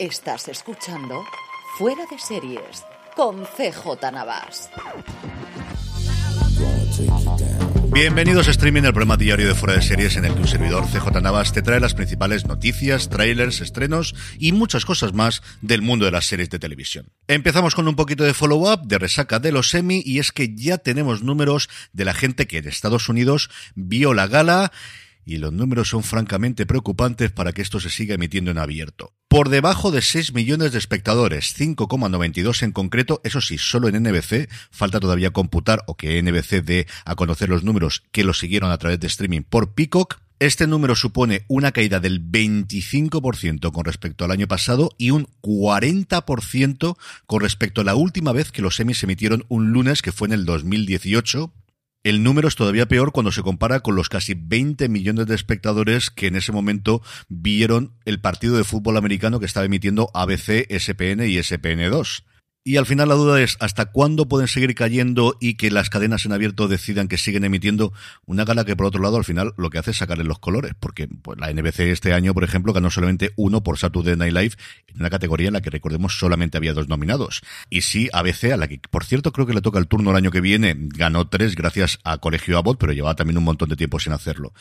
Estás escuchando Fuera de Series con CJ Navas. Bienvenidos a Streaming, el programa diario de Fuera de Series en el que un servidor CJ Navas te trae las principales noticias, trailers, estrenos y muchas cosas más del mundo de las series de televisión. Empezamos con un poquito de follow-up, de resaca de los Emmy y es que ya tenemos números de la gente que en Estados Unidos vio la gala y los números son francamente preocupantes para que esto se siga emitiendo en abierto. Por debajo de 6 millones de espectadores, 5,92 en concreto, eso sí, solo en NBC, falta todavía computar o que NBC dé a conocer los números que lo siguieron a través de streaming por Peacock. Este número supone una caída del 25% con respecto al año pasado y un 40% con respecto a la última vez que los Emmys se emitieron un lunes, que fue en el 2018, el número es todavía peor cuando se compara con los casi 20 millones de espectadores que en ese momento vieron el partido de fútbol americano que estaba emitiendo ABC, SPN y SPN2. Y al final la duda es hasta cuándo pueden seguir cayendo y que las cadenas en abierto decidan que siguen emitiendo una gala que por otro lado al final lo que hace es sacarle los colores, porque pues, la NBC este año, por ejemplo, ganó solamente uno por Saturday Night Live en una categoría en la que recordemos solamente había dos nominados. Y sí, ABC, a la que por cierto creo que le toca el turno el año que viene, ganó tres gracias a Colegio Abbott, pero llevaba también un montón de tiempo sin hacerlo.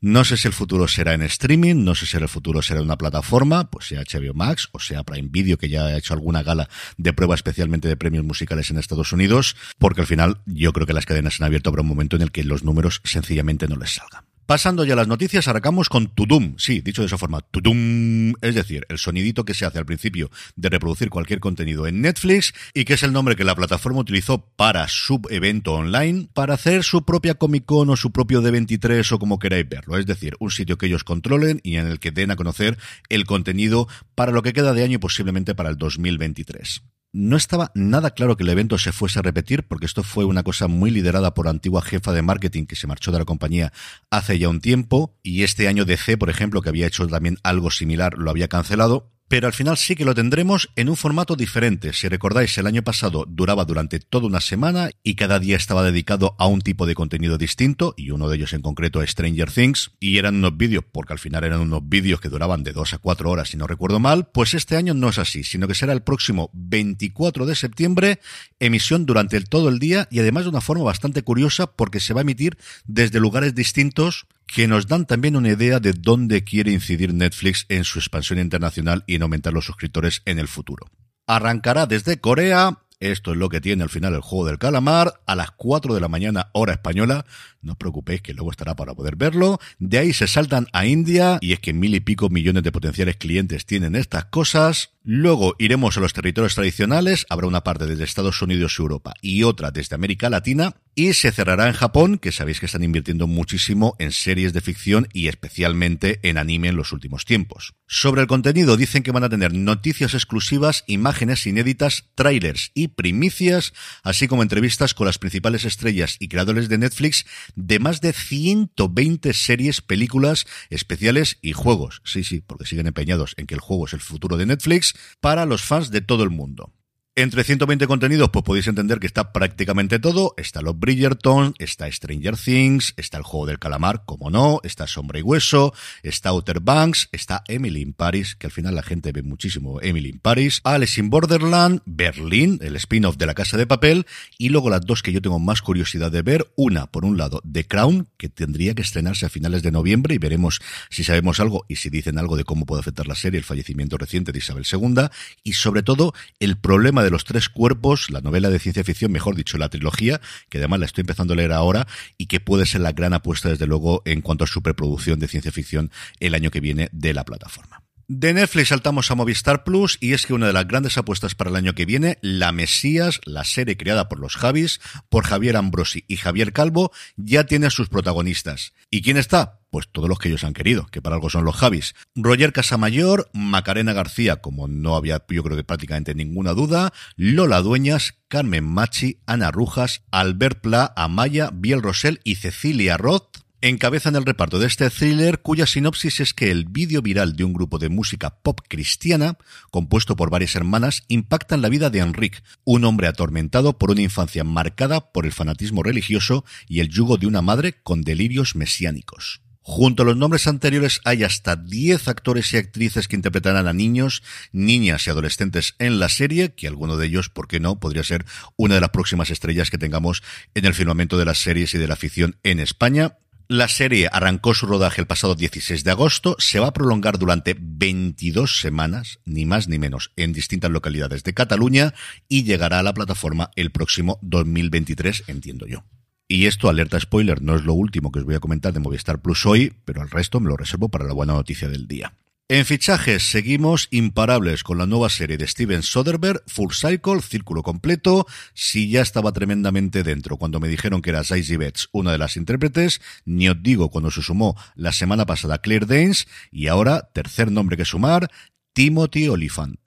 No sé si el futuro será en streaming, no sé si el futuro será en una plataforma, pues sea HBO Max o sea Prime Video, que ya ha hecho alguna gala de prueba especialmente de premios musicales en Estados Unidos, porque al final yo creo que las cadenas han abierto habrá un momento en el que los números sencillamente no les salgan. Pasando ya a las noticias, arrancamos con Tudum. Sí, dicho de esa forma, Tudum, es decir, el sonidito que se hace al principio de reproducir cualquier contenido en Netflix y que es el nombre que la plataforma utilizó para su evento online, para hacer su propia Comic Con o su propio D23 o como queráis verlo. Es decir, un sitio que ellos controlen y en el que den a conocer el contenido para lo que queda de año y posiblemente para el 2023. No estaba nada claro que el evento se fuese a repetir, porque esto fue una cosa muy liderada por antigua jefa de marketing que se marchó de la compañía hace ya un tiempo, y este año DC, por ejemplo, que había hecho también algo similar, lo había cancelado pero al final sí que lo tendremos en un formato diferente. Si recordáis, el año pasado duraba durante toda una semana y cada día estaba dedicado a un tipo de contenido distinto, y uno de ellos en concreto es Stranger Things, y eran unos vídeos, porque al final eran unos vídeos que duraban de dos a cuatro horas, si no recuerdo mal, pues este año no es así, sino que será el próximo 24 de septiembre, emisión durante todo el día y además de una forma bastante curiosa porque se va a emitir desde lugares distintos que nos dan también una idea de dónde quiere incidir Netflix en su expansión internacional y en aumentar los suscriptores en el futuro. Arrancará desde Corea, esto es lo que tiene al final el juego del calamar, a las 4 de la mañana hora española, no os preocupéis que luego estará para poder verlo. De ahí se saltan a India, y es que mil y pico millones de potenciales clientes tienen estas cosas. Luego iremos a los territorios tradicionales, habrá una parte desde Estados Unidos y Europa y otra desde América Latina, y se cerrará en Japón, que sabéis que están invirtiendo muchísimo en series de ficción y especialmente en anime en los últimos tiempos. Sobre el contenido dicen que van a tener noticias exclusivas, imágenes inéditas, trailers y primicias, así como entrevistas con las principales estrellas y creadores de Netflix de más de 120 series, películas, especiales y juegos. Sí, sí, porque siguen empeñados en que el juego es el futuro de Netflix para los fans de todo el mundo. Entre 120 contenidos, pues podéis entender que está prácticamente todo. Está los Bridgerton, está Stranger Things, está el juego del calamar, como no, está Sombra y Hueso, está Outer Banks, está Emily in Paris, que al final la gente ve muchísimo Emily in Paris, Alice in Borderland, Berlín, el spin-off de la Casa de Papel, y luego las dos que yo tengo más curiosidad de ver. Una, por un lado, The Crown, que tendría que estrenarse a finales de noviembre y veremos si sabemos algo y si dicen algo de cómo puede afectar la serie el fallecimiento reciente de Isabel II, y sobre todo el problema de los tres cuerpos, la novela de ciencia ficción, mejor dicho, la trilogía, que además la estoy empezando a leer ahora y que puede ser la gran apuesta, desde luego, en cuanto a superproducción de ciencia ficción el año que viene de la plataforma. De Netflix saltamos a Movistar Plus y es que una de las grandes apuestas para el año que viene, La Mesías, la serie creada por los Javis, por Javier Ambrosi y Javier Calvo, ya tiene a sus protagonistas. ¿Y quién está? Pues todos los que ellos han querido, que para algo son los Javis. Roger Casamayor, Macarena García, como no había yo creo que prácticamente ninguna duda, Lola Dueñas, Carmen Machi, Ana Rujas, Albert Pla, Amaya, Biel Rosell y Cecilia Roth, encabezan el reparto de este thriller cuya sinopsis es que el vídeo viral de un grupo de música pop cristiana, compuesto por varias hermanas, impacta en la vida de Enrique, un hombre atormentado por una infancia marcada por el fanatismo religioso y el yugo de una madre con delirios mesiánicos. Junto a los nombres anteriores hay hasta 10 actores y actrices que interpretarán a niños, niñas y adolescentes en la serie, que alguno de ellos, ¿por qué no?, podría ser una de las próximas estrellas que tengamos en el firmamento de las series y de la ficción en España. La serie arrancó su rodaje el pasado 16 de agosto, se va a prolongar durante 22 semanas, ni más ni menos, en distintas localidades de Cataluña y llegará a la plataforma el próximo 2023, entiendo yo. Y esto, alerta spoiler, no es lo último que os voy a comentar de Movistar Plus hoy, pero el resto me lo reservo para la buena noticia del día. En fichajes seguimos imparables con la nueva serie de Steven Soderbergh, Full Cycle, Círculo Completo. Si ya estaba tremendamente dentro cuando me dijeron que era Zazie Betts una de las intérpretes, ni os digo cuando se sumó la semana pasada Claire Danes, y ahora, tercer nombre que sumar, Timothy Oliphant.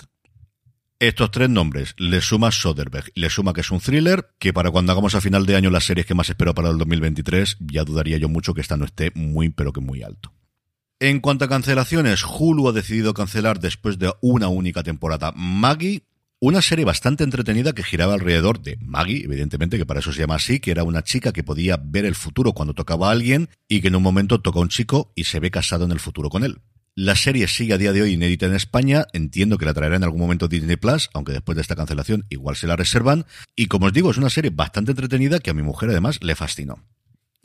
Estos tres nombres, le suma Soderbergh le suma que es un thriller, que para cuando hagamos a final de año las series que más espero para el 2023, ya dudaría yo mucho que esta no esté muy pero que muy alto. En cuanto a cancelaciones, Hulu ha decidido cancelar después de una única temporada Maggie, una serie bastante entretenida que giraba alrededor de Maggie, evidentemente que para eso se llama así, que era una chica que podía ver el futuro cuando tocaba a alguien y que en un momento toca a un chico y se ve casado en el futuro con él. La serie sigue a día de hoy inédita en España. Entiendo que la traerá en algún momento Disney Plus, aunque después de esta cancelación igual se la reservan. Y como os digo, es una serie bastante entretenida que a mi mujer además le fascinó.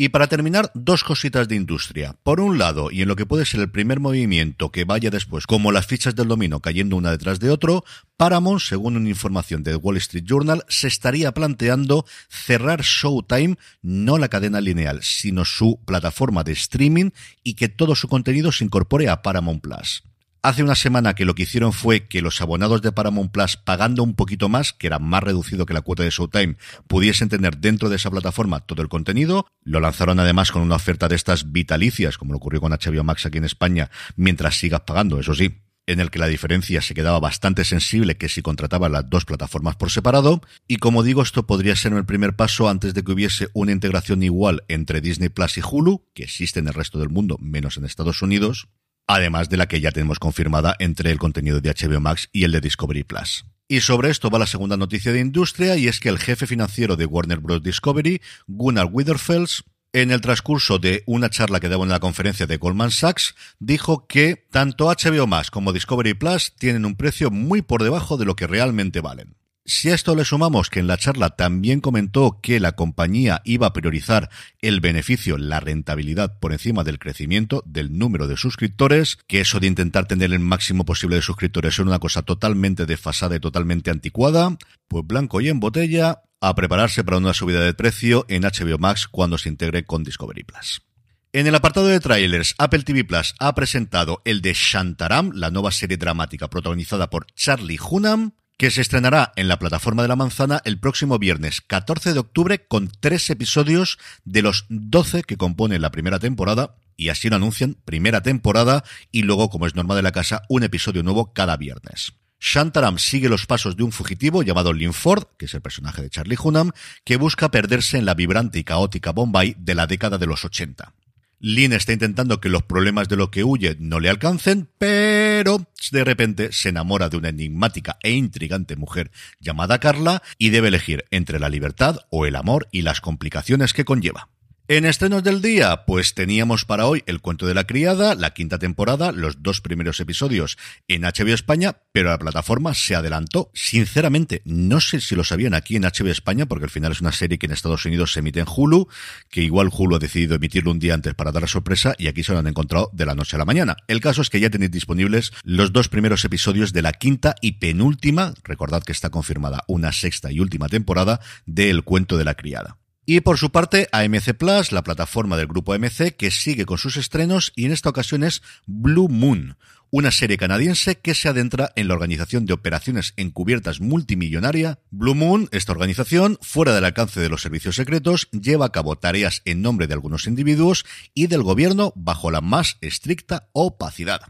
Y para terminar, dos cositas de industria. Por un lado, y en lo que puede ser el primer movimiento que vaya después, como las fichas del dominio cayendo una detrás de otro, Paramount, según una información del Wall Street Journal, se estaría planteando cerrar Showtime, no la cadena lineal, sino su plataforma de streaming y que todo su contenido se incorpore a Paramount Plus. Hace una semana que lo que hicieron fue que los abonados de Paramount Plus, pagando un poquito más, que era más reducido que la cuota de Showtime, pudiesen tener dentro de esa plataforma todo el contenido. Lo lanzaron además con una oferta de estas vitalicias, como lo ocurrió con HBO Max aquí en España, mientras sigas pagando, eso sí, en el que la diferencia se quedaba bastante sensible que si contrataba las dos plataformas por separado. Y como digo, esto podría ser el primer paso antes de que hubiese una integración igual entre Disney Plus y Hulu, que existe en el resto del mundo, menos en Estados Unidos además de la que ya tenemos confirmada entre el contenido de HBO Max y el de Discovery Plus. Y sobre esto va la segunda noticia de industria y es que el jefe financiero de Warner Bros. Discovery, Gunnar Witherfels, en el transcurso de una charla que daba en la conferencia de Goldman Sachs, dijo que tanto HBO Max como Discovery Plus tienen un precio muy por debajo de lo que realmente valen. Si a esto le sumamos que en la charla también comentó que la compañía iba a priorizar el beneficio, la rentabilidad por encima del crecimiento del número de suscriptores, que eso de intentar tener el máximo posible de suscriptores es una cosa totalmente desfasada y totalmente anticuada, pues blanco y en botella, a prepararse para una subida de precio en HBO Max cuando se integre con Discovery Plus. En el apartado de trailers, Apple TV Plus ha presentado el de Shantaram, la nueva serie dramática protagonizada por Charlie Hunnam, que se estrenará en la plataforma de la manzana el próximo viernes 14 de octubre con tres episodios de los 12 que componen la primera temporada y así lo anuncian, primera temporada y luego, como es norma de la casa, un episodio nuevo cada viernes. Shantaram sigue los pasos de un fugitivo llamado Linford, que es el personaje de Charlie Hunnam, que busca perderse en la vibrante y caótica Bombay de la década de los 80. Lynn está intentando que los problemas de lo que huye no le alcancen, pero de repente se enamora de una enigmática e intrigante mujer llamada Carla y debe elegir entre la libertad o el amor y las complicaciones que conlleva. En estrenos del día, pues teníamos para hoy El cuento de la criada, la quinta temporada, los dos primeros episodios en HBO España, pero la plataforma se adelantó. Sinceramente, no sé si lo sabían aquí en HBO España, porque al final es una serie que en Estados Unidos se emite en Hulu, que igual Hulu ha decidido emitirlo un día antes para dar la sorpresa y aquí se lo han encontrado de la noche a la mañana. El caso es que ya tenéis disponibles los dos primeros episodios de la quinta y penúltima, recordad que está confirmada una sexta y última temporada de El cuento de la criada. Y por su parte, AMC Plus, la plataforma del grupo AMC, que sigue con sus estrenos y en esta ocasión es Blue Moon, una serie canadiense que se adentra en la organización de operaciones encubiertas multimillonaria. Blue Moon, esta organización, fuera del alcance de los servicios secretos, lleva a cabo tareas en nombre de algunos individuos y del gobierno bajo la más estricta opacidad.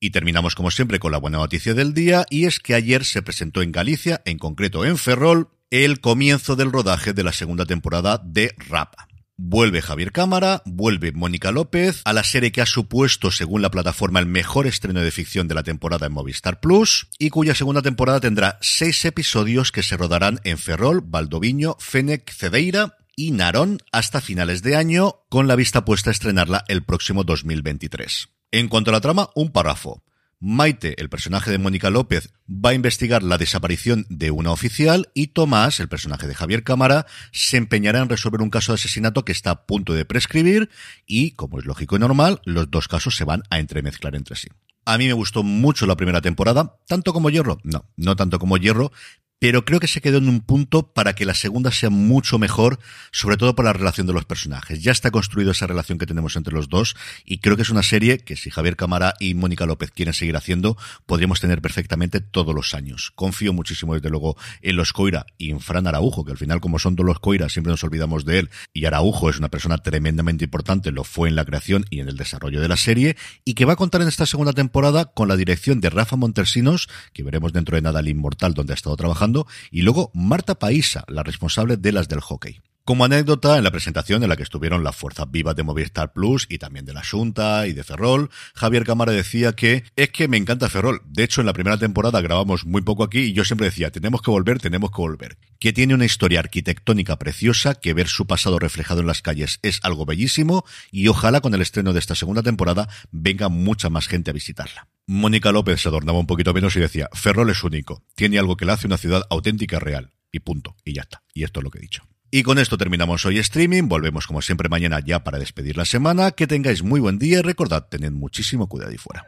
Y terminamos como siempre con la buena noticia del día y es que ayer se presentó en Galicia, en concreto en Ferrol, el comienzo del rodaje de la segunda temporada de Rapa. Vuelve Javier Cámara, vuelve Mónica López a la serie que ha supuesto, según la plataforma, el mejor estreno de ficción de la temporada en Movistar Plus y cuya segunda temporada tendrá seis episodios que se rodarán en Ferrol, Valdoviño, Fenec, Cedeira y Narón hasta finales de año, con la vista puesta a estrenarla el próximo 2023. En cuanto a la trama, un párrafo. Maite, el personaje de Mónica López, va a investigar la desaparición de una oficial y Tomás, el personaje de Javier Cámara, se empeñará en resolver un caso de asesinato que está a punto de prescribir y, como es lógico y normal, los dos casos se van a entremezclar entre sí. A mí me gustó mucho la primera temporada, tanto como Hierro, no, no tanto como Hierro, pero creo que se quedó en un punto para que la segunda sea mucho mejor, sobre todo por la relación de los personajes. Ya está construida esa relación que tenemos entre los dos y creo que es una serie que si Javier Cámara y Mónica López quieren seguir haciendo, podríamos tener perfectamente todos los años. Confío muchísimo desde luego en los Coira y en Fran Araujo, que al final como son todos los Coira siempre nos olvidamos de él y Araujo es una persona tremendamente importante, lo fue en la creación y en el desarrollo de la serie y que va a contar en esta segunda temporada con la dirección de Rafa Montersinos, que veremos dentro de nada el Inmortal donde ha estado trabajando y luego Marta Paisa, la responsable de las del hockey. Como anécdota, en la presentación en la que estuvieron las fuerzas vivas de Movistar Plus y también de la Junta y de Ferrol, Javier Cámara decía que es que me encanta Ferrol. De hecho, en la primera temporada grabamos muy poco aquí y yo siempre decía, tenemos que volver, tenemos que volver. Que tiene una historia arquitectónica preciosa, que ver su pasado reflejado en las calles es algo bellísimo y ojalá con el estreno de esta segunda temporada venga mucha más gente a visitarla. Mónica López se adornaba un poquito menos y decía, Ferrol es único, tiene algo que le hace una ciudad auténtica real. Y punto. Y ya está. Y esto es lo que he dicho. Y con esto terminamos hoy streaming. Volvemos como siempre mañana ya para despedir la semana. Que tengáis muy buen día y recordad, tened muchísimo cuidado y fuera.